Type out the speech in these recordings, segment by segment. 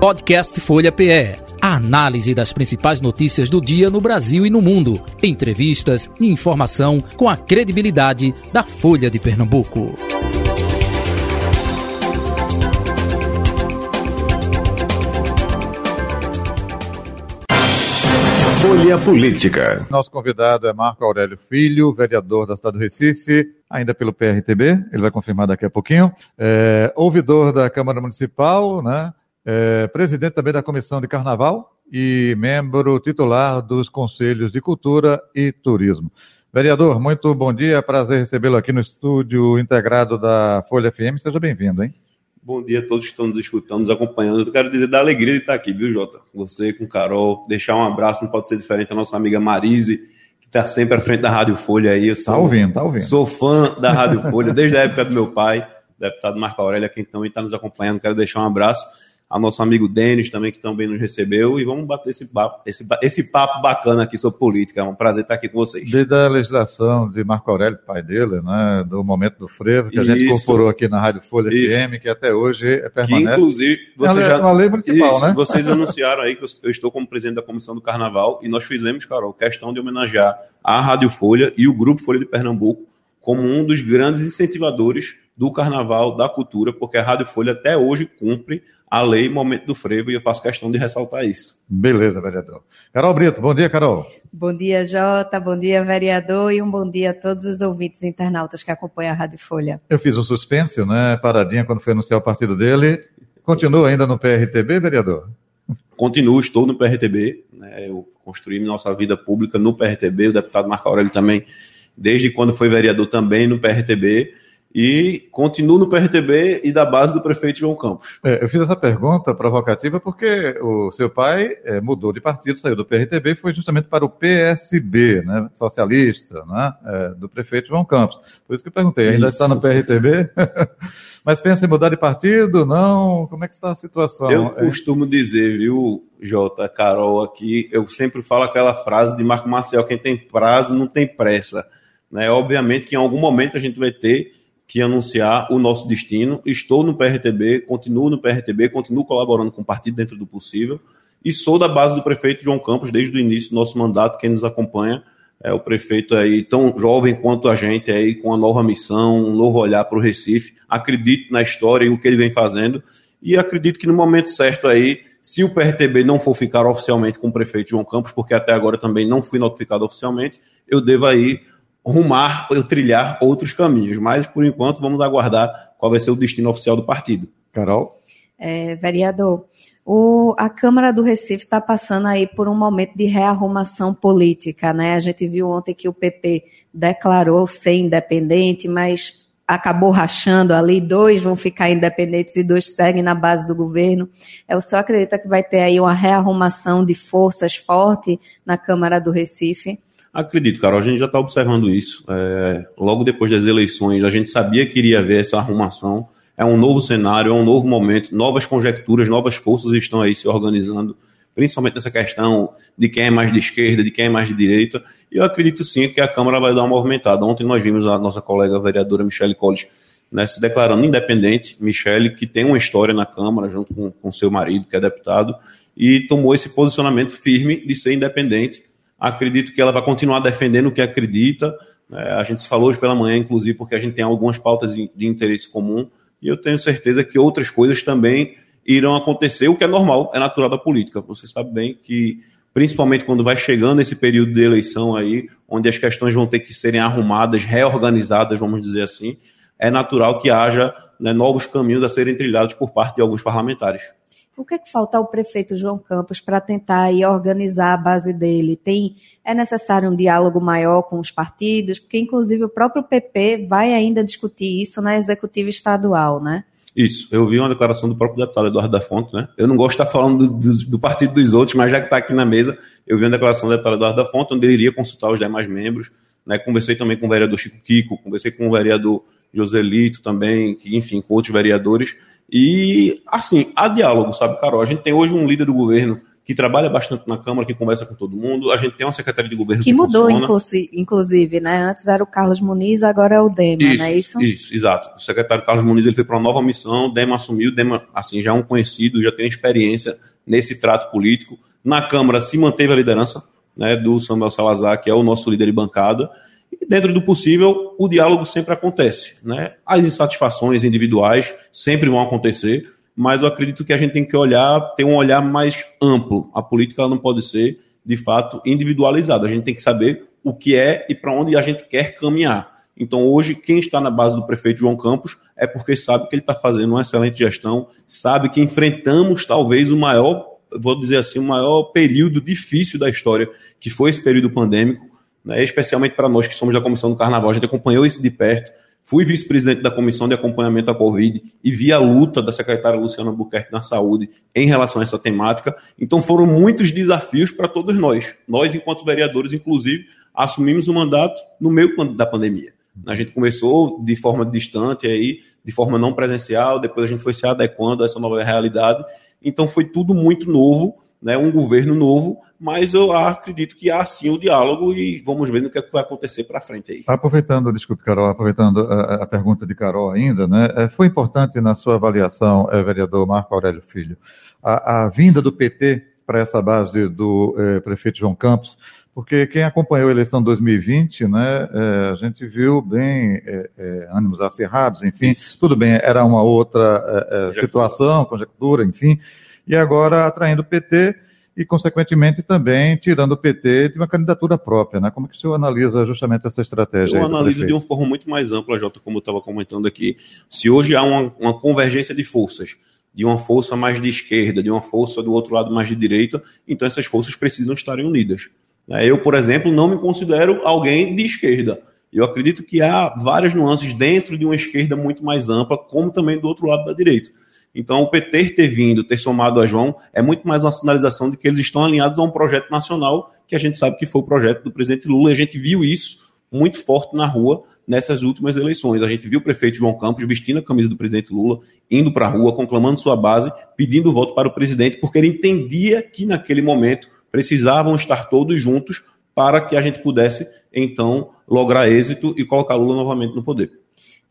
Podcast Folha PE. A análise das principais notícias do dia no Brasil e no mundo. Entrevistas e informação com a credibilidade da Folha de Pernambuco. Folha Política. Nosso convidado é Marco Aurélio Filho, vereador da cidade do Recife, ainda pelo PRTB, ele vai confirmar daqui a pouquinho. É, ouvidor da Câmara Municipal, né? É, presidente também da Comissão de Carnaval e membro titular dos Conselhos de Cultura e Turismo. Vereador, muito bom dia, prazer recebê-lo aqui no estúdio integrado da Folha FM. Seja bem-vindo, hein? Bom dia a todos que estão nos escutando, nos acompanhando. Eu quero dizer da alegria de estar aqui, viu, Jota? Você com Carol, deixar um abraço, não pode ser diferente, a nossa amiga Marise, que está sempre à frente da Rádio Folha aí. Eu sou, tá ouvindo, tá ouvindo. Sou fã da Rádio Folha, desde a época do meu pai, deputado Marco Aurélio, quem também está nos acompanhando. Quero deixar um abraço a nosso amigo Denis também, que também nos recebeu, e vamos bater esse papo, esse, esse papo bacana aqui sobre política. É um prazer estar aqui com vocês. Desde a legislação de Marco Aurélio, pai dele, né, do momento do frevo, que a gente incorporou aqui na Rádio Folha Isso. FM, que até hoje é permanece. Que, inclusive, você é já... uma lei municipal, Isso, né? Vocês anunciaram aí que eu estou como presidente da Comissão do Carnaval, e nós fizemos, Carol, questão de homenagear a Rádio Folha e o Grupo Folha de Pernambuco como um dos grandes incentivadores do carnaval, da cultura, porque a Rádio Folha até hoje cumpre a lei Momento do Frevo e eu faço questão de ressaltar isso. Beleza, vereador. Carol Brito, bom dia, Carol. Bom dia, Jota, bom dia, vereador, e um bom dia a todos os ouvintes internautas que acompanham a Rádio Folha. Eu fiz um suspense, né, paradinha quando foi anunciar o partido dele. Continua ainda no PRTB, vereador? Continuo, estou no PRTB, né, eu construí nossa vida pública no PRTB, o deputado Marco Aurélio também, desde quando foi vereador também no PRTB, e continuo no PRTB e da base do prefeito João Campos. É, eu fiz essa pergunta provocativa porque o seu pai é, mudou de partido, saiu do PRTB e foi justamente para o PSB, né, socialista, né, é, do prefeito João Campos. Por isso que eu perguntei, ainda isso. está no PRTB? Mas pensa em mudar de partido? Não? Como é que está a situação? Eu é. costumo dizer, viu, Jota, Carol, aqui, eu sempre falo aquela frase de Marco Marcel, quem tem prazo não tem pressa. Né? Obviamente que em algum momento a gente vai ter que anunciar o nosso destino. Estou no PRTB, continuo no PRTB, continuo colaborando com o partido dentro do possível e sou da base do prefeito João Campos desde o início do nosso mandato. Quem nos acompanha é o prefeito aí tão jovem quanto a gente aí com uma nova missão, um novo olhar para o Recife. Acredito na história e o que ele vem fazendo e acredito que no momento certo aí, se o PRTB não for ficar oficialmente com o prefeito João Campos, porque até agora também não fui notificado oficialmente, eu devo aí rumar ou trilhar outros caminhos. Mas, por enquanto, vamos aguardar qual vai ser o destino oficial do partido. Carol? É, vereador, o, a Câmara do Recife está passando aí por um momento de rearrumação política, né? A gente viu ontem que o PP declarou ser independente, mas acabou rachando ali, dois vão ficar independentes e dois seguem na base do governo. Eu é, só acredito que vai ter aí uma rearrumação de forças forte na Câmara do Recife. Acredito, Carol, a gente já está observando isso. É, logo depois das eleições, a gente sabia que iria haver essa arrumação. É um novo cenário, é um novo momento, novas conjecturas, novas forças estão aí se organizando, principalmente nessa questão de quem é mais de esquerda, de quem é mais de direita. E eu acredito sim que a Câmara vai dar uma movimentada. Ontem nós vimos a nossa colega vereadora Michele Colles né, se declarando independente, Michele, que tem uma história na Câmara, junto com, com seu marido, que é deputado, e tomou esse posicionamento firme de ser independente Acredito que ela vai continuar defendendo o que acredita. É, a gente se falou hoje pela manhã, inclusive, porque a gente tem algumas pautas de, interesse comum. E eu tenho certeza que outras coisas também irão acontecer, o que é normal, é natural da política. Você sabe bem que, principalmente quando vai chegando esse período de eleição aí, onde as questões vão ter que serem arrumadas, reorganizadas, vamos dizer assim, é natural que haja né, novos caminhos a serem trilhados por parte de alguns parlamentares. O que é que falta ao prefeito João Campos para tentar aí organizar a base dele? Tem é necessário um diálogo maior com os partidos, porque inclusive o próprio PP vai ainda discutir isso na executiva estadual, né? Isso, eu vi uma declaração do próprio deputado Eduardo da Fonte, né? Eu não gosto de estar falando do, do, do partido dos outros, mas já que está aqui na mesa, eu vi uma declaração do deputado Eduardo da Fonte, onde ele iria consultar os demais membros, né? Conversei também com o vereador Chico Kiko, conversei com o vereador Joselito também, que, enfim, com outros vereadores, e, assim, há diálogo, sabe, Carol? A gente tem hoje um líder do governo que trabalha bastante na Câmara, que conversa com todo mundo. A gente tem uma secretaria de governo que, que mudou, inclusive, né? Antes era o Carlos Muniz, agora é o Dema, isso, não é isso? Isso, exato. O secretário Carlos Muniz ele foi para uma nova missão, o Dema assumiu, o Dema, assim, já é um conhecido, já tem experiência nesse trato político. Na Câmara se manteve a liderança né, do Samuel Salazar, que é o nosso líder de bancada. E dentro do possível, o diálogo sempre acontece. Né? As insatisfações individuais sempre vão acontecer, mas eu acredito que a gente tem que olhar, ter um olhar mais amplo. A política não pode ser, de fato, individualizada. A gente tem que saber o que é e para onde a gente quer caminhar. Então, hoje, quem está na base do prefeito João Campos é porque sabe que ele está fazendo uma excelente gestão, sabe que enfrentamos talvez o maior, vou dizer assim, o maior período difícil da história, que foi esse período pandêmico, né, especialmente para nós que somos da Comissão do Carnaval. A gente acompanhou isso de perto, Fui vice-presidente da Comissão de Acompanhamento da Covid e vi a luta da secretária Luciana Buquerque na saúde em relação a essa temática. Então foram muitos desafios para todos nós. Nós, enquanto vereadores, inclusive, assumimos o mandato no meio da pandemia. A gente começou de forma distante aí, de forma não presencial, depois a gente foi se adequando a essa nova realidade. Então foi tudo muito novo né, um governo novo, mas eu acredito que há sim o diálogo e vamos ver o que, é que vai acontecer para frente aí. Aproveitando, desculpe, Carol, aproveitando a, a, pergunta de Carol ainda, né, é, foi importante na sua avaliação, vereador Marco Aurélio Filho, a, a vinda do PT para essa base do prefeito João Campos, porque quem acompanhou a eleição 2020, né, a gente viu bem é, ânimos acirrados, enfim, tudo bem, era uma outra situação, conjectura, enfim, e agora atraindo o PT e, consequentemente, também tirando o PT de uma candidatura própria. Né? Como que o senhor analisa justamente essa estratégia? Eu analiso de uma forma muito mais ampla, Jota, como eu estava comentando aqui. Se hoje há uma, uma convergência de forças, de uma força mais de esquerda, de uma força do outro lado mais de direita, então essas forças precisam estar unidas. Né? Eu, por exemplo, não me considero alguém de esquerda. Eu acredito que há várias nuances dentro de uma esquerda muito mais ampla, como também do outro lado da direita. Então, o PT ter vindo, ter somado a João, é muito mais uma sinalização de que eles estão alinhados a um projeto nacional, que a gente sabe que foi o projeto do presidente Lula, e a gente viu isso muito forte na rua nessas últimas eleições. A gente viu o prefeito João Campos vestindo a camisa do presidente Lula, indo para a rua, conclamando sua base, pedindo voto para o presidente, porque ele entendia que naquele momento precisavam estar todos juntos para que a gente pudesse, então, lograr êxito e colocar Lula novamente no poder.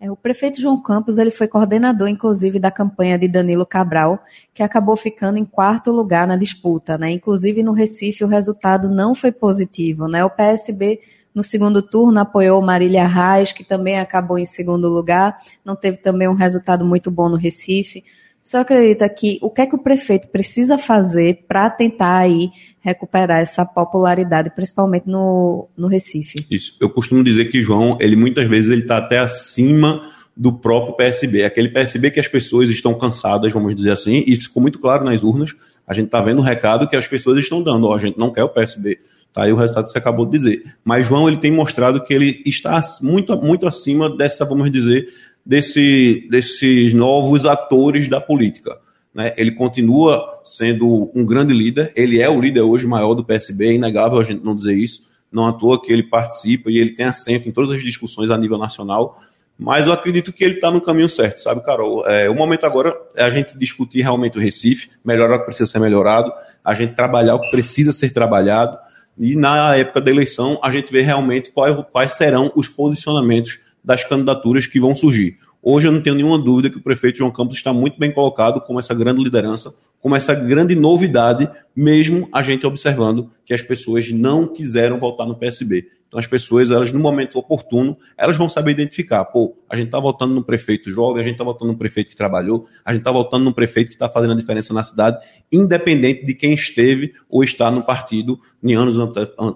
É, o prefeito João Campos ele foi coordenador, inclusive, da campanha de Danilo Cabral, que acabou ficando em quarto lugar na disputa. Né? Inclusive, no Recife, o resultado não foi positivo. Né? O PSB, no segundo turno, apoiou Marília Reis, que também acabou em segundo lugar. Não teve também um resultado muito bom no Recife. Só acredita que o que é que o prefeito precisa fazer para tentar aí recuperar essa popularidade, principalmente no, no Recife? Isso. Eu costumo dizer que João, ele muitas vezes ele está até acima do próprio PSB, aquele PSB que as pessoas estão cansadas, vamos dizer assim, e isso ficou muito claro nas urnas. A gente está vendo o recado que as pessoas estão dando. Ó, a gente não quer o PSB. Tá aí o resultado que você acabou de dizer. Mas João ele tem mostrado que ele está muito, muito acima dessa, vamos dizer, desse, desses novos atores da política. Né? Ele continua sendo um grande líder, ele é o líder hoje maior do PSB, é inegável a gente não dizer isso, não à toa que ele participa e ele tem assento em todas as discussões a nível nacional, mas eu acredito que ele está no caminho certo, sabe, Carol? É, o momento agora é a gente discutir realmente o Recife, melhorar o que precisa ser melhorado, a gente trabalhar o que precisa ser trabalhado, e na época da eleição a gente vê realmente quais, quais serão os posicionamentos das candidaturas que vão surgir. Hoje eu não tenho nenhuma dúvida que o prefeito João Campos está muito bem colocado como essa grande liderança, como essa grande novidade, mesmo a gente observando que as pessoas não quiseram votar no PSB. Então as pessoas, elas no momento oportuno, elas vão saber identificar. Pô, a gente está votando num prefeito jovem, a gente está votando num prefeito que trabalhou, a gente está votando num prefeito que está fazendo a diferença na cidade, independente de quem esteve ou está no partido em anos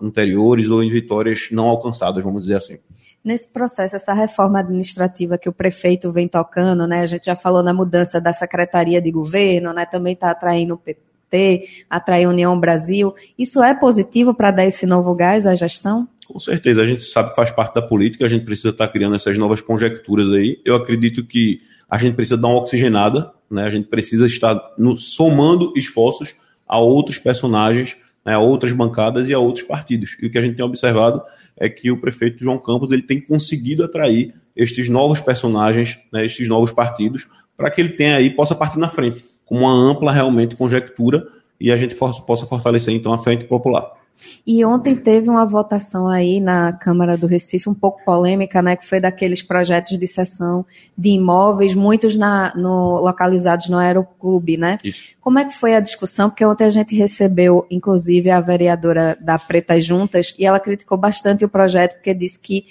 anteriores ou em vitórias não alcançadas, vamos dizer assim nesse processo, essa reforma administrativa que o prefeito vem tocando, né? A gente já falou na mudança da Secretaria de Governo, né? Também está atraindo o PT, atrair a União Brasil. Isso é positivo para dar esse novo gás à gestão? Com certeza, a gente sabe que faz parte da política, a gente precisa estar tá criando essas novas conjecturas aí. Eu acredito que a gente precisa dar uma oxigenada, né? A gente precisa estar no, somando esforços a outros personagens, né? a outras bancadas e a outros partidos. E o que a gente tem observado é que o prefeito João Campos ele tem conseguido atrair estes novos personagens, né, estes novos partidos, para que ele tenha aí, possa partir na frente, com uma ampla realmente conjectura e a gente possa fortalecer então a frente popular. E ontem teve uma votação aí na Câmara do Recife, um pouco polêmica, né? Que foi daqueles projetos de cessão de imóveis, muitos na, no, localizados no Aeroclube, né? Isso. Como é que foi a discussão? Porque ontem a gente recebeu, inclusive, a vereadora da Pretas Juntas, e ela criticou bastante o projeto, porque disse que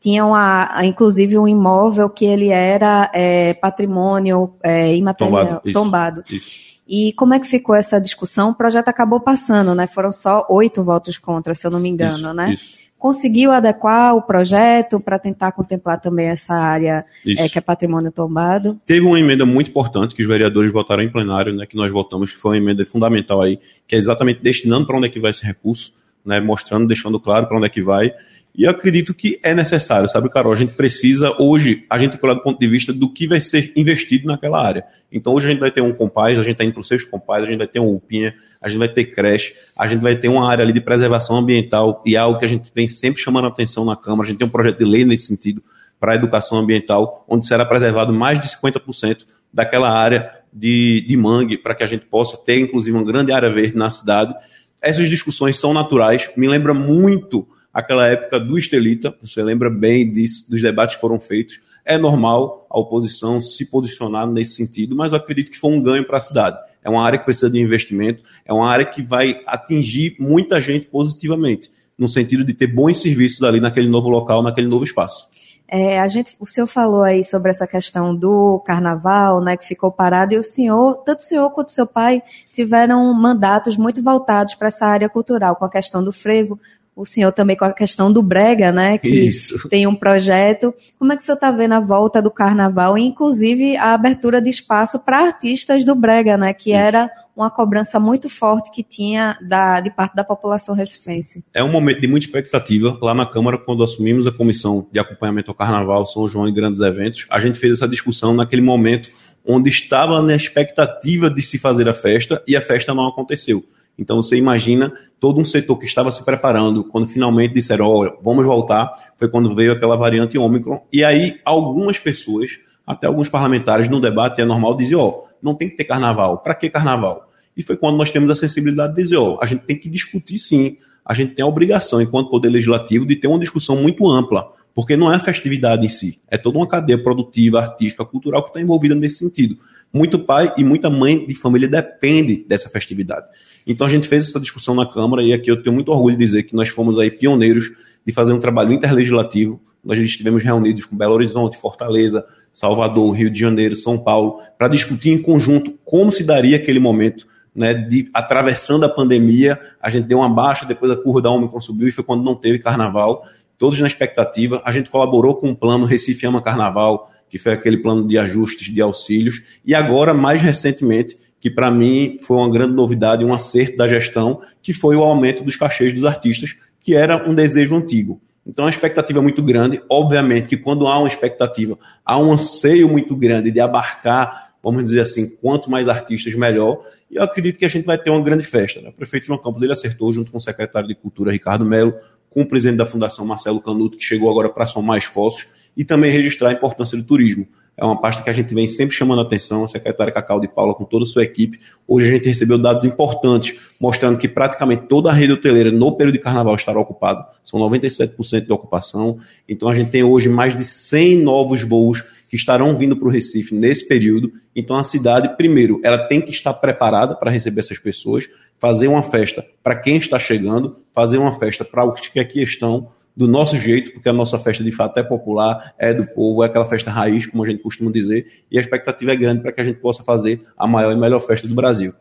tinha uma, inclusive um imóvel que ele era é, patrimônio é, imaterial, tombado. Isso, tombado. Isso. E como é que ficou essa discussão? O projeto acabou passando, né? Foram só oito votos contra, se eu não me engano, isso, né? Isso. Conseguiu adequar o projeto para tentar contemplar também essa área é, que é patrimônio tombado? Teve uma emenda muito importante que os vereadores votaram em plenário, né? Que nós votamos, que foi uma emenda fundamental aí, que é exatamente destinando para onde é que vai esse recurso, né? Mostrando, deixando claro para onde é que vai e eu acredito que é necessário, sabe, Carol? A gente precisa, hoje, a gente olhar do ponto de vista do que vai ser investido naquela área. Então, hoje a gente vai ter um compás, a gente está indo para o sexto compás, a gente vai ter um UPinha, a gente vai ter creche, a gente vai ter uma área ali de preservação ambiental, e algo que a gente vem sempre chamando a atenção na Câmara. A gente tem um projeto de lei nesse sentido para a educação ambiental, onde será preservado mais de 50% daquela área de, de mangue, para que a gente possa ter, inclusive, uma grande área verde na cidade. Essas discussões são naturais, me lembra muito aquela época do Estelita, você lembra bem disso, dos debates que foram feitos. É normal a oposição se posicionar nesse sentido, mas eu acredito que foi um ganho para a cidade. É uma área que precisa de investimento, é uma área que vai atingir muita gente positivamente, no sentido de ter bons serviços ali naquele novo local, naquele novo espaço. É, a gente, o senhor falou aí sobre essa questão do carnaval, né, que ficou parado, e o senhor, tanto o senhor quanto o seu pai, tiveram mandatos muito voltados para essa área cultural, com a questão do frevo o senhor também com a questão do Brega, né? Que Isso. tem um projeto. Como é que o senhor está vendo a volta do carnaval e, inclusive, a abertura de espaço para artistas do Brega, né? Que Isso. era uma cobrança muito forte que tinha da, de parte da população recifense. É um momento de muita expectativa. Lá na Câmara, quando assumimos a comissão de acompanhamento ao Carnaval, São João e grandes eventos, a gente fez essa discussão naquele momento onde estava na expectativa de se fazer a festa e a festa não aconteceu. Então você imagina todo um setor que estava se preparando, quando finalmente disseram, olha, vamos voltar, foi quando veio aquela variante Ômicron. E aí algumas pessoas, até alguns parlamentares no debate é normal dizer, ó, oh, não tem que ter carnaval. Para que carnaval? E foi quando nós temos a sensibilidade de dizer, ó, oh, a gente tem que discutir sim, a gente tem a obrigação, enquanto poder legislativo, de ter uma discussão muito ampla, porque não é a festividade em si, é toda uma cadeia produtiva, artística, cultural que está envolvida nesse sentido. Muito pai e muita mãe de família depende dessa festividade. Então a gente fez essa discussão na Câmara e aqui eu tenho muito orgulho de dizer que nós fomos aí pioneiros de fazer um trabalho interlegislativo. Nós estivemos reunidos com Belo Horizonte, Fortaleza, Salvador, Rio de Janeiro, São Paulo, para discutir em conjunto como se daria aquele momento né, de atravessando a pandemia, a gente deu uma baixa, depois a curva da Omicron subiu e foi quando não teve carnaval, todos na expectativa. A gente colaborou com o plano Recife Ama Carnaval, que foi aquele plano de ajustes de auxílios, e agora, mais recentemente, que para mim foi uma grande novidade, um acerto da gestão, que foi o aumento dos cachês dos artistas, que era um desejo antigo. Então a expectativa é muito grande. Obviamente que quando há uma expectativa, há um anseio muito grande de abarcar, vamos dizer assim, quanto mais artistas, melhor. E eu acredito que a gente vai ter uma grande festa. Né? O prefeito João Campos ele acertou, junto com o secretário de Cultura, Ricardo Melo, com o presidente da Fundação, Marcelo Canuto, que chegou agora para somar esforços e também registrar a importância do turismo. É uma pasta que a gente vem sempre chamando a atenção, a secretária Cacau de Paula com toda a sua equipe. Hoje a gente recebeu dados importantes, mostrando que praticamente toda a rede hoteleira no período de carnaval estará ocupada. São 97% de ocupação. Então a gente tem hoje mais de 100 novos voos que estarão vindo para o Recife nesse período. Então a cidade, primeiro, ela tem que estar preparada para receber essas pessoas, fazer uma festa para quem está chegando, fazer uma festa para os que aqui estão, do nosso jeito, porque a nossa festa de fato é popular, é do povo, é aquela festa raiz, como a gente costuma dizer, e a expectativa é grande para que a gente possa fazer a maior e melhor festa do Brasil.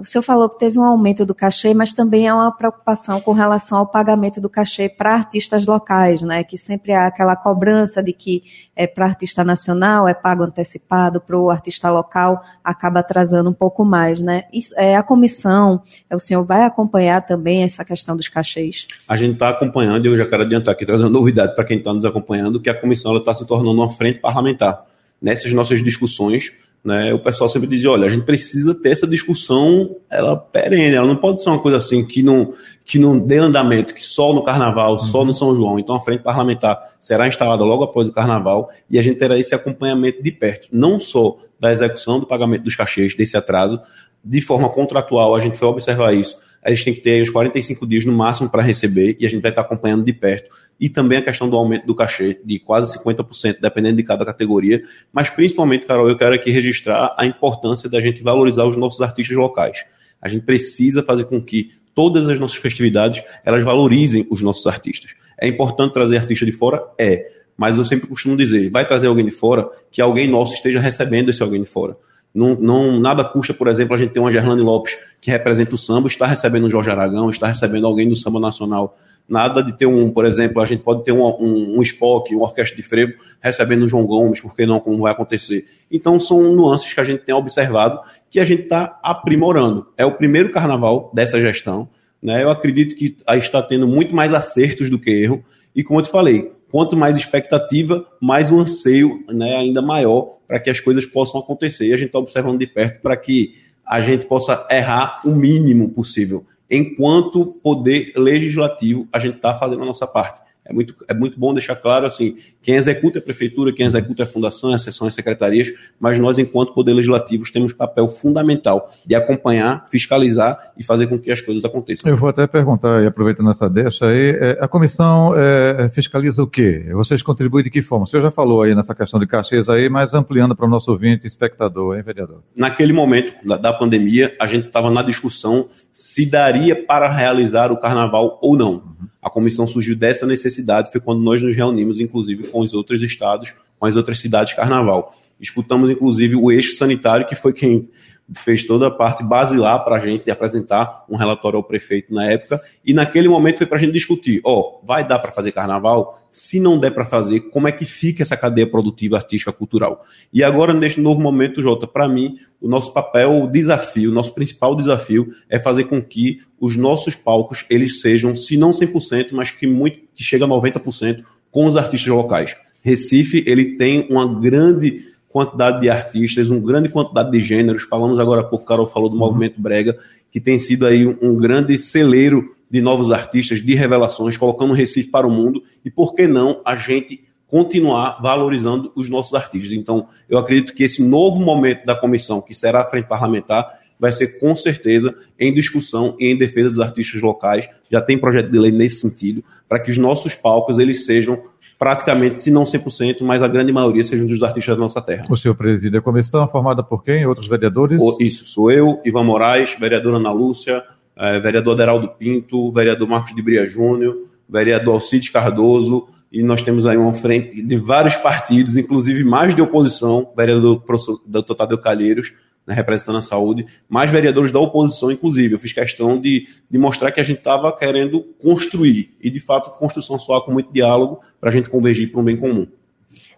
O senhor falou que teve um aumento do cachê, mas também há uma preocupação com relação ao pagamento do cachê para artistas locais, né? Que sempre há aquela cobrança de que é, para artista nacional é pago antecipado, para o artista local acaba atrasando um pouco mais, né? Isso, é, a comissão, é, o senhor vai acompanhar também essa questão dos cachês? A gente está acompanhando, eu já quero adiantar aqui, trazendo novidade para quem está nos acompanhando, que a comissão está se tornando uma frente parlamentar. Nessas nossas discussões, né, o pessoal sempre dizia, olha, a gente precisa ter essa discussão ela perene, ela não pode ser uma coisa assim que não, que não dê andamento, que só no carnaval, uhum. só no São João. Então a frente parlamentar será instalada logo após o carnaval e a gente terá esse acompanhamento de perto, não só da execução do pagamento dos cachês, desse atraso, de forma contratual, a gente foi observar isso, a gente tem que ter uns 45 dias no máximo para receber e a gente vai estar acompanhando de perto. E também a questão do aumento do cachê, de quase 50%, dependendo de cada categoria. Mas principalmente, Carol, eu quero aqui registrar a importância da gente valorizar os nossos artistas locais. A gente precisa fazer com que todas as nossas festividades elas valorizem os nossos artistas. É importante trazer artista de fora? É. Mas eu sempre costumo dizer, vai trazer alguém de fora, que alguém nosso esteja recebendo esse alguém de fora. Não, não, nada custa, por exemplo, a gente ter uma Gerlane Lopes que representa o samba, está recebendo um Jorge Aragão, está recebendo alguém do samba nacional. Nada de ter um, por exemplo, a gente pode ter um, um, um Spock, uma orquestra de frevo, recebendo o João Gomes, porque não, como vai acontecer. Então são nuances que a gente tem observado que a gente está aprimorando. É o primeiro carnaval dessa gestão. Né? Eu acredito que está tendo muito mais acertos do que erro. E como eu te falei, quanto mais expectativa, mais um anseio né, ainda maior para que as coisas possam acontecer. E a gente está observando de perto para que a gente possa errar o mínimo possível. Enquanto poder legislativo, a gente está fazendo a nossa parte. É muito, é muito bom deixar claro assim, quem executa é a prefeitura, quem executa é a fundação, as seções, as secretarias, mas nós, enquanto poder legislativo, temos papel fundamental de acompanhar, fiscalizar e fazer com que as coisas aconteçam. Eu vou até perguntar, e aproveitando essa deixa aí, é, a comissão é, fiscaliza o quê? Vocês contribuem de que forma? O senhor já falou aí nessa questão de cachês aí, mas ampliando para o nosso ouvinte espectador, hein, vereador? Naquele momento da, da pandemia, a gente estava na discussão se daria para realizar o carnaval ou não. A comissão surgiu dessa necessidade, foi quando nós nos reunimos, inclusive, com os outros estados, com as outras cidades de carnaval. Escutamos, inclusive, o eixo sanitário, que foi quem fez toda a parte basilar para a gente apresentar um relatório ao prefeito na época. E naquele momento foi para a gente discutir: ó, oh, vai dar para fazer carnaval? Se não der para fazer, como é que fica essa cadeia produtiva, artística, cultural? E agora, neste novo momento, Jota, para mim, o nosso papel, o desafio, o nosso principal desafio é fazer com que os nossos palcos eles sejam, se não 100%, mas que muito que chega a 90% com os artistas locais. Recife, ele tem uma grande quantidade de artistas, uma grande quantidade de gêneros. Falamos agora há pouco, Carol falou do uhum. movimento brega, que tem sido aí um grande celeiro de novos artistas, de revelações, colocando o Recife para o mundo. E por que não a gente continuar valorizando os nossos artistas? Então, eu acredito que esse novo momento da comissão, que será a frente parlamentar, vai ser com certeza em discussão e em defesa dos artistas locais. Já tem projeto de lei nesse sentido, para que os nossos palcos eles sejam praticamente, se não 100%, mas a grande maioria sejam dos artistas da nossa terra. O senhor preside a comissão, formada por quem? Outros vereadores? O, isso, sou eu, Ivan Moraes, vereadora Ana Lúcia, é, vereador Aderaldo Pinto, vereador Marcos de Bria Júnior, vereador Alcides Cardoso, e nós temos aí uma frente de vários partidos, inclusive mais de oposição, vereador professor Dr. Tadeu Calheiros, né, representando a saúde, mais vereadores da oposição, inclusive. Eu fiz questão de, de mostrar que a gente estava querendo construir, e de fato, construção só com muito diálogo para a gente convergir para um bem comum.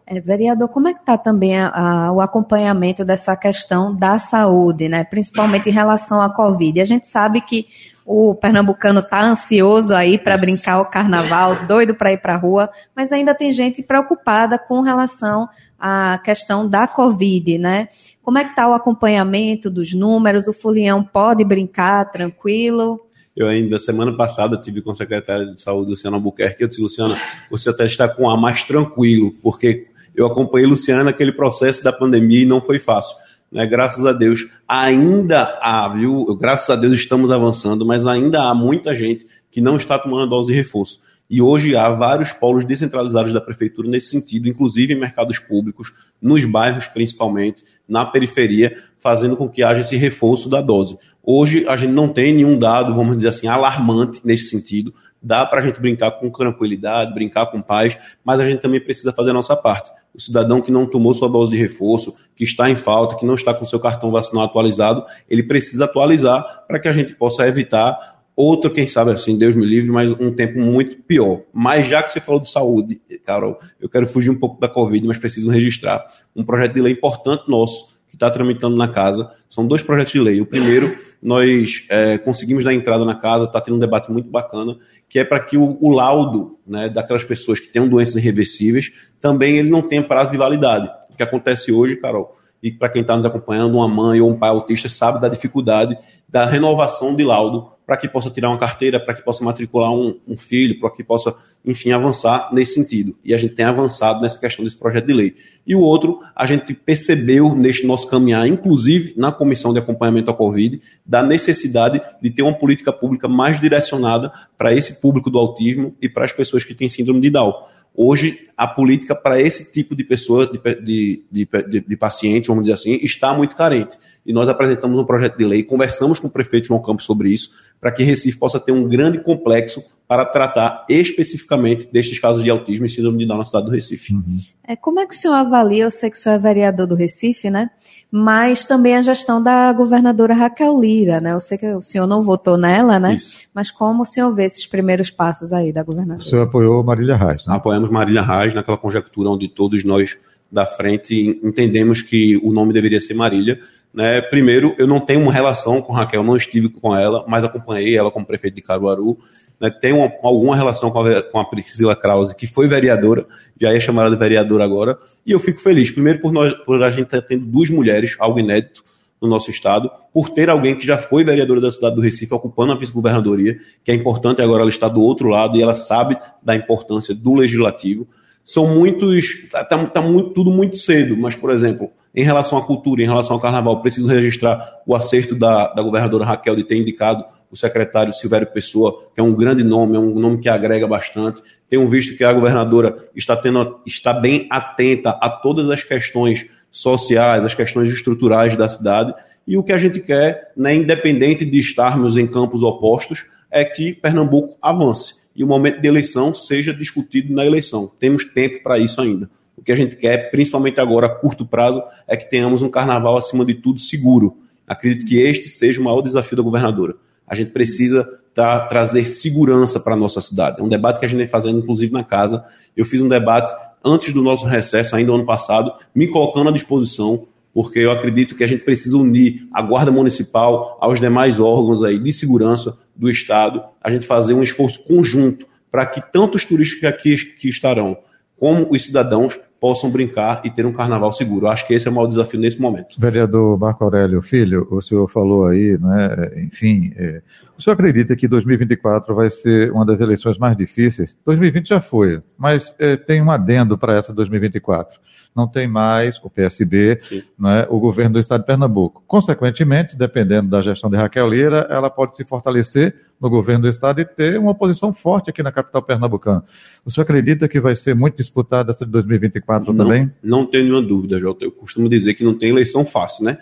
É, vereador, como é que está também a, a, o acompanhamento dessa questão da saúde, né? principalmente em relação à Covid? A gente sabe que o pernambucano está ansioso aí para brincar o carnaval, doido para ir para a rua, mas ainda tem gente preocupada com relação à questão da Covid, né? Como é que está o acompanhamento dos números? O Fulião pode brincar tranquilo? Eu ainda, semana passada, tive com a secretária de saúde, Luciana Albuquerque, eu disse, Luciana, você até está com a mais tranquilo, porque eu acompanhei Luciana naquele processo da pandemia e não foi fácil. Né? Graças a Deus, ainda há, viu? Graças a Deus estamos avançando, mas ainda há muita gente que não está tomando dose de reforço. E hoje há vários polos descentralizados da prefeitura nesse sentido, inclusive em mercados públicos, nos bairros principalmente, na periferia, fazendo com que haja esse reforço da dose. Hoje a gente não tem nenhum dado, vamos dizer assim, alarmante nesse sentido. Dá para a gente brincar com tranquilidade, brincar com paz, mas a gente também precisa fazer a nossa parte. O cidadão que não tomou sua dose de reforço, que está em falta, que não está com seu cartão vacinal atualizado, ele precisa atualizar para que a gente possa evitar outro, quem sabe assim, Deus me livre, mas um tempo muito pior. Mas já que você falou de saúde, Carol, eu quero fugir um pouco da Covid, mas preciso registrar um projeto de lei importante nosso que está tramitando na casa. São dois projetos de lei. O primeiro, nós é, conseguimos dar entrada na casa, está tendo um debate muito bacana, que é para que o, o laudo né, daquelas pessoas que têm doenças irreversíveis também ele não tenha prazo de validade. O que acontece hoje, Carol, e para quem está nos acompanhando, uma mãe ou um pai autista sabe da dificuldade da renovação de laudo para que possa tirar uma carteira, para que possa matricular um, um filho, para que possa, enfim, avançar nesse sentido. E a gente tem avançado nessa questão desse projeto de lei. E o outro, a gente percebeu neste nosso caminhar, inclusive na comissão de acompanhamento à Covid, da necessidade de ter uma política pública mais direcionada para esse público do autismo e para as pessoas que têm síndrome de Down. Hoje, a política para esse tipo de pessoa, de, de, de, de, paciente, vamos dizer assim, está muito carente. E nós apresentamos um projeto de lei, conversamos com o prefeito João Campos sobre isso, para que Recife possa ter um grande complexo para tratar especificamente destes casos de autismo e síndrome de Down na cidade do Recife. Uhum. É, como é que o senhor avalia, eu sei que o senhor é vereador do Recife, né? Mas também a gestão da governadora Raquel Lira, né? Eu sei que o senhor não votou nela, né? Isso. Mas como o senhor vê esses primeiros passos aí da governadora? O senhor apoiou Marília Reis, né? Apoiamos Marília Reis naquela conjectura onde todos nós da frente entendemos que o nome deveria ser Marília. Né? Primeiro, eu não tenho uma relação com Raquel, não estive com ela, mas acompanhei ela como prefeito de Caruaru né, tem uma, alguma relação com a, com a Priscila Krause, que foi vereadora, já é chamada de vereadora agora, e eu fico feliz, primeiro por, nós, por a gente estar tendo duas mulheres, algo inédito no nosso estado, por ter alguém que já foi vereadora da cidade do Recife ocupando a vice-governadoria, que é importante agora ela estar do outro lado e ela sabe da importância do legislativo. São muitos, está tá, tá muito, tudo muito cedo, mas, por exemplo, em relação à cultura, em relação ao carnaval, preciso registrar o acerto da, da governadora Raquel de ter indicado o secretário Silvério Pessoa, que é um grande nome, é um nome que agrega bastante. Tenho visto que a governadora está, tendo, está bem atenta a todas as questões sociais, as questões estruturais da cidade. E o que a gente quer, né, independente de estarmos em campos opostos, é que Pernambuco avance e o momento de eleição seja discutido na eleição. Temos tempo para isso ainda. O que a gente quer, principalmente agora a curto prazo, é que tenhamos um carnaval, acima de tudo, seguro. Acredito que este seja o maior desafio da governadora a gente precisa tá, trazer segurança para a nossa cidade. É um debate que a gente vem fazendo, inclusive, na casa. Eu fiz um debate antes do nosso recesso, ainda ano passado, me colocando à disposição, porque eu acredito que a gente precisa unir a Guarda Municipal aos demais órgãos aí de segurança do Estado, a gente fazer um esforço conjunto para que tanto os turistas que aqui que estarão, como os cidadãos, possam brincar e ter um carnaval seguro. Eu acho que esse é o maior desafio nesse momento. Vereador Marco Aurélio Filho, o senhor falou aí, né, enfim, é, o senhor acredita que 2024 vai ser uma das eleições mais difíceis? 2020 já foi, mas é, tem um adendo para essa 2024 não tem mais o PSB, né, o governo do estado de Pernambuco. Consequentemente, dependendo da gestão de Raquel Lira, ela pode se fortalecer no governo do estado e ter uma posição forte aqui na capital pernambucana. O senhor acredita que vai ser muito disputada essa de 2024 não, também? Não tenho nenhuma dúvida, Jota. Eu costumo dizer que não tem eleição fácil, né?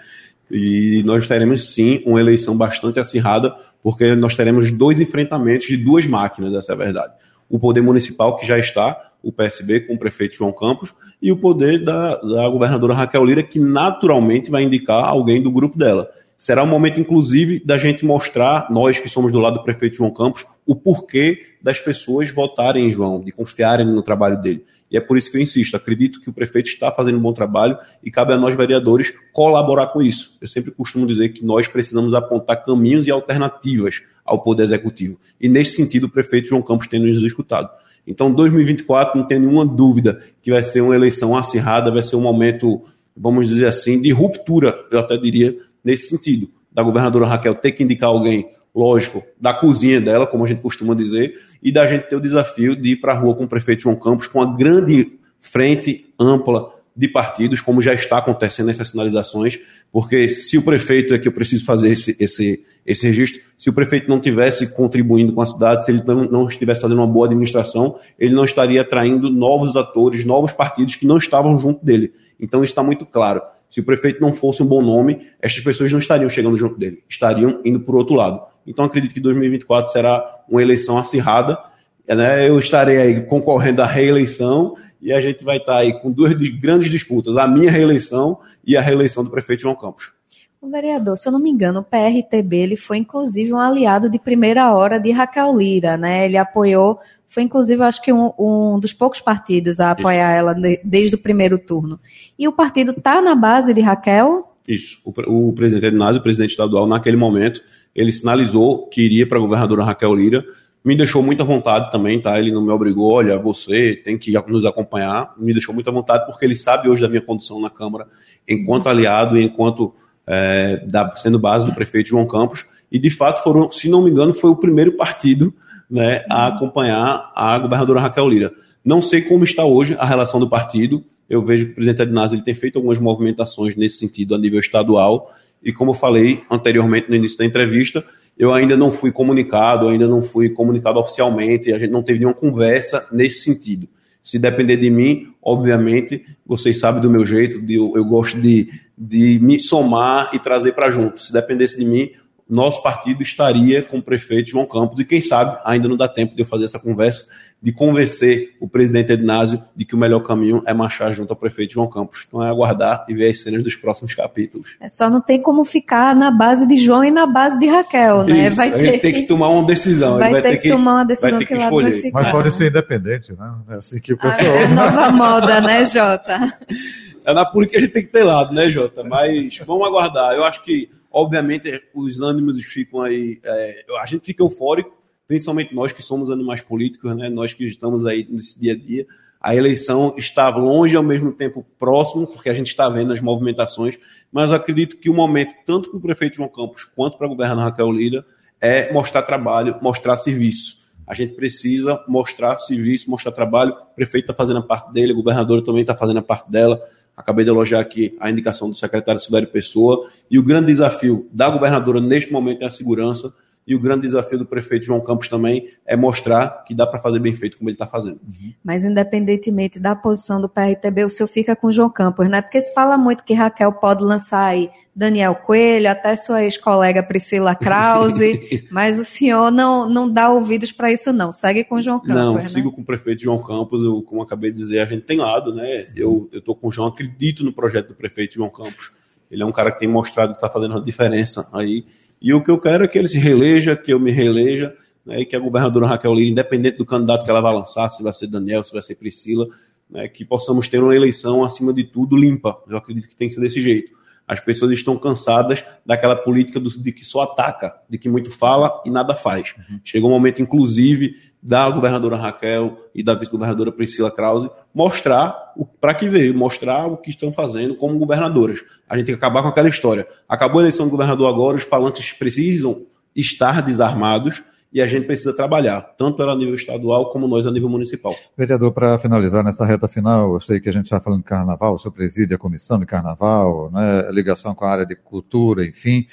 E nós teremos sim uma eleição bastante acirrada, porque nós teremos dois enfrentamentos de duas máquinas, essa é a verdade. O poder municipal, que já está, o PSB com o prefeito João Campos, e o poder da, da governadora Raquel Lira, que naturalmente vai indicar alguém do grupo dela. Será um momento, inclusive, da gente mostrar, nós que somos do lado do prefeito João Campos, o porquê das pessoas votarem em João, de confiarem no trabalho dele. E é por isso que eu insisto, acredito que o prefeito está fazendo um bom trabalho e cabe a nós, vereadores, colaborar com isso. Eu sempre costumo dizer que nós precisamos apontar caminhos e alternativas ao Poder Executivo. E, nesse sentido, o prefeito João Campos tem nos escutado. Então, 2024, não tem nenhuma dúvida que vai ser uma eleição acirrada, vai ser um momento, vamos dizer assim, de ruptura, eu até diria, nesse sentido. Da governadora Raquel ter que indicar alguém, lógico, da cozinha dela, como a gente costuma dizer, e da gente ter o desafio de ir para a rua com o prefeito João Campos, com uma grande frente ampla de partidos, como já está acontecendo essas sinalizações, porque se o prefeito é que eu preciso fazer esse, esse, esse registro, se o prefeito não tivesse contribuindo com a cidade, se ele não, não estivesse fazendo uma boa administração, ele não estaria atraindo novos atores, novos partidos que não estavam junto dele. Então isso está muito claro. Se o prefeito não fosse um bom nome, estas pessoas não estariam chegando junto dele, estariam indo por outro lado. Então acredito que 2024 será uma eleição acirrada. Né? Eu estarei aí concorrendo à reeleição e a gente vai estar aí com duas grandes disputas, a minha reeleição e a reeleição do prefeito João Campos. O vereador, se eu não me engano, o PRTB ele foi inclusive um aliado de primeira hora de Raquel Lira, né? Ele apoiou, foi inclusive acho que um, um dos poucos partidos a apoiar Isso. ela de, desde o primeiro turno. E o partido está na base de Raquel? Isso. O, o presidente Ednásio, o presidente estadual, naquele momento, ele sinalizou que iria para a governadora Raquel Lira me deixou muita vontade também, tá? Ele não me obrigou, olha, você tem que nos acompanhar, me deixou muita vontade porque ele sabe hoje da minha condição na Câmara, enquanto aliado e enquanto é, da, sendo base do prefeito João Campos, e de fato foram, se não me engano, foi o primeiro partido né, a acompanhar a governadora Raquel Lira. Não sei como está hoje a relação do partido, eu vejo que o presidente Adnazio ele tem feito algumas movimentações nesse sentido a nível estadual, e como eu falei anteriormente no início da entrevista, eu ainda não fui comunicado, ainda não fui comunicado oficialmente, a gente não teve nenhuma conversa nesse sentido. Se depender de mim, obviamente, vocês sabem do meu jeito, de, eu, eu gosto de, de me somar e trazer para junto. Se dependesse de mim, nosso partido estaria com o prefeito João Campos, e quem sabe ainda não dá tempo de eu fazer essa conversa, de convencer o presidente Ednásio de que o melhor caminho é marchar junto ao prefeito João Campos. Então é aguardar e ver as cenas dos próximos capítulos. É só não tem como ficar na base de João e na base de Raquel, né? Isso, vai ter que, que, tomar uma decisão. Vai, vai ter, ter, que tomar uma decisão vai ter que, que escolher. vai ficar. Mas pode ser independente, né? É assim que o pessoal. Ah, é nova moda, né, Jota? É na política a gente tem que ter lado, né, Jota? Mas vamos aguardar. Eu acho que Obviamente, os ânimos ficam aí. É, a gente fica eufórico, principalmente nós que somos animais políticos, né? nós que estamos aí nesse dia a dia. A eleição está longe ao mesmo tempo próximo, porque a gente está vendo as movimentações, mas acredito que o momento, tanto para o prefeito João Campos quanto para o governador Raquel Lira, é mostrar trabalho, mostrar serviço. A gente precisa mostrar serviço, mostrar trabalho. O prefeito está fazendo a parte dele, a governadora também está fazendo a parte dela. Acabei de elogiar aqui a indicação do secretário Silvério Pessoa. E o grande desafio da governadora neste momento é a segurança. E o grande desafio do prefeito João Campos também é mostrar que dá para fazer bem feito como ele está fazendo. Mas independentemente da posição do PRTB, o senhor fica com o João Campos, né? Porque se fala muito que Raquel pode lançar aí Daniel Coelho, até sua ex-colega Priscila Krause, mas o senhor não, não dá ouvidos para isso não. Segue com o João Campos, Não, né? sigo com o prefeito João Campos, eu, como acabei de dizer, a gente tem lado, né? Eu estou com o João, acredito no projeto do prefeito João Campos. Ele é um cara que tem mostrado que está fazendo uma diferença aí e o que eu quero é que ele se reeleja, que eu me reeleja, né, e que a governadora Raquel Lira, independente do candidato que ela vai lançar, se vai ser Daniel, se vai ser Priscila, né, que possamos ter uma eleição, acima de tudo, limpa. Eu acredito que tem que ser desse jeito. As pessoas estão cansadas daquela política do, de que só ataca, de que muito fala e nada faz. Uhum. Chegou um momento, inclusive, da governadora Raquel e da vice-governadora Priscila Krause mostrar para que veio, mostrar o que estão fazendo como governadoras. A gente tem que acabar com aquela história. Acabou a eleição do governador agora, os palanques precisam estar desarmados e a gente precisa trabalhar, tanto ela a nível estadual como nós a nível municipal. Vereador, para finalizar nessa reta final, eu sei que a gente está falando de carnaval, o senhor preside a comissão de carnaval, né, ligação com a área de cultura, enfim.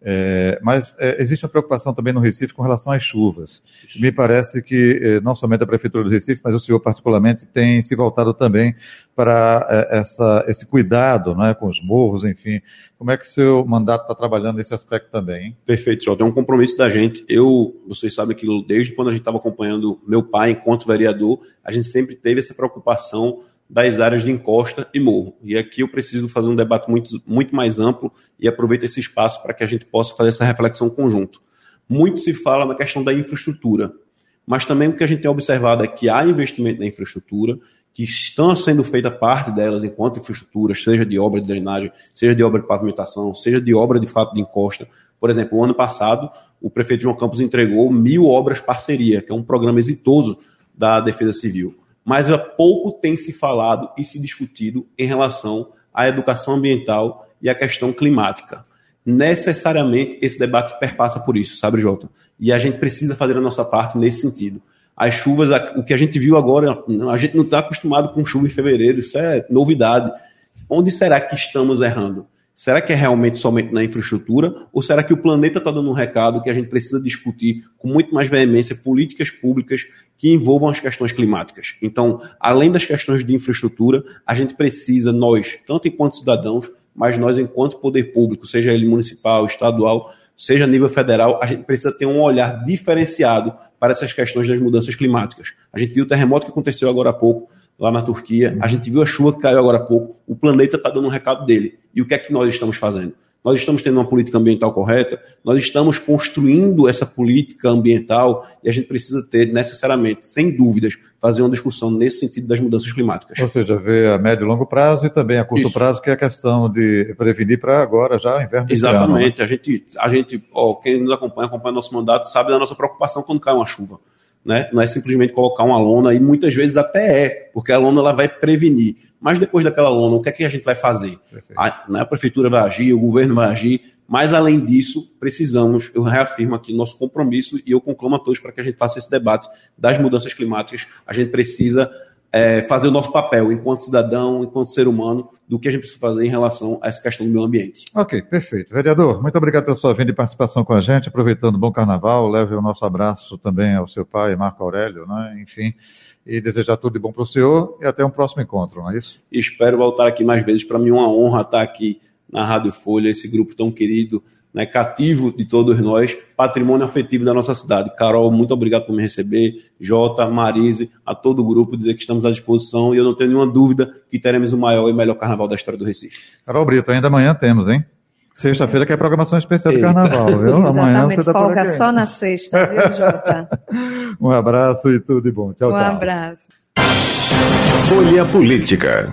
É, mas é, existe uma preocupação também no Recife com relação às chuvas. Me parece que é, não somente a Prefeitura do Recife, mas o senhor particularmente tem se voltado também para é, essa, esse cuidado né, com os morros, enfim. Como é que o seu mandato está trabalhando nesse aspecto também? Hein? Perfeito, senhor. Tem um compromisso da gente. Eu, vocês sabem que desde quando a gente estava acompanhando meu pai enquanto vereador, a gente sempre teve essa preocupação das áreas de encosta e morro. E aqui eu preciso fazer um debate muito, muito mais amplo e aproveito esse espaço para que a gente possa fazer essa reflexão conjunto. Muito se fala na questão da infraestrutura, mas também o que a gente tem observado é que há investimento na infraestrutura, que estão sendo feita parte delas enquanto infraestrutura, seja de obra de drenagem, seja de obra de pavimentação, seja de obra de fato de encosta. Por exemplo, o ano passado, o prefeito João Campos entregou mil obras parceria, que é um programa exitoso da Defesa Civil mas pouco tem se falado e se discutido em relação à educação ambiental e à questão climática. Necessariamente esse debate perpassa por isso, sabe, Jota? E a gente precisa fazer a nossa parte nesse sentido. As chuvas, o que a gente viu agora, a gente não está acostumado com chuva em fevereiro, isso é novidade. Onde será que estamos errando? Será que é realmente somente na infraestrutura? Ou será que o planeta está dando um recado que a gente precisa discutir com muito mais veemência políticas públicas que envolvam as questões climáticas? Então, além das questões de infraestrutura, a gente precisa, nós, tanto enquanto cidadãos, mas nós, enquanto poder público, seja ele municipal, estadual, seja a nível federal, a gente precisa ter um olhar diferenciado para essas questões das mudanças climáticas. A gente viu o terremoto que aconteceu agora há pouco, lá na Turquia. A gente viu a chuva que caiu agora há pouco. O planeta está dando um recado dele. E o que é que nós estamos fazendo? Nós estamos tendo uma política ambiental correta, nós estamos construindo essa política ambiental e a gente precisa ter necessariamente, sem dúvidas, fazer uma discussão nesse sentido das mudanças climáticas. Ou seja, ver a médio e longo prazo e também a curto Isso. prazo, que é a questão de prevenir para agora já inverno. Exatamente. Ano, né? A gente, a gente ó, quem nos acompanha, acompanha nosso mandato, sabe da nossa preocupação quando cai uma chuva. Né? Não é simplesmente colocar uma lona, e muitas vezes até é, porque a lona ela vai prevenir. Mas depois daquela lona, o que é que a gente vai fazer? A, né, a prefeitura vai agir, o governo vai agir, mas além disso, precisamos, eu reafirmo aqui nosso compromisso e eu conclamo a todos para que a gente faça esse debate das mudanças climáticas. A gente precisa é, fazer o nosso papel enquanto cidadão, enquanto ser humano, do que a gente precisa fazer em relação a essa questão do meio ambiente. Ok, perfeito. Vereador, muito obrigado pela sua vinda e participação com a gente. Aproveitando o bom carnaval, leve o nosso abraço também ao seu pai, Marco Aurélio, né? enfim, e desejar tudo de bom para o senhor e até um próximo encontro, não é isso? Espero voltar aqui mais vezes. Para mim é uma honra estar aqui na Rádio Folha, esse grupo tão querido né, cativo de todos nós, patrimônio afetivo da nossa cidade. Carol, muito obrigado por me receber, Jota, Marise, a todo o grupo, dizer que estamos à disposição e eu não tenho nenhuma dúvida que teremos o maior e melhor carnaval da história do Recife. Carol Brito, ainda amanhã temos, hein? Sexta-feira que é programação especial de carnaval, viu? Amanhã Exatamente, você tá folga só na sexta, viu, Jota? um abraço e tudo de bom. Tchau, um tchau. Um abraço. Folha Política.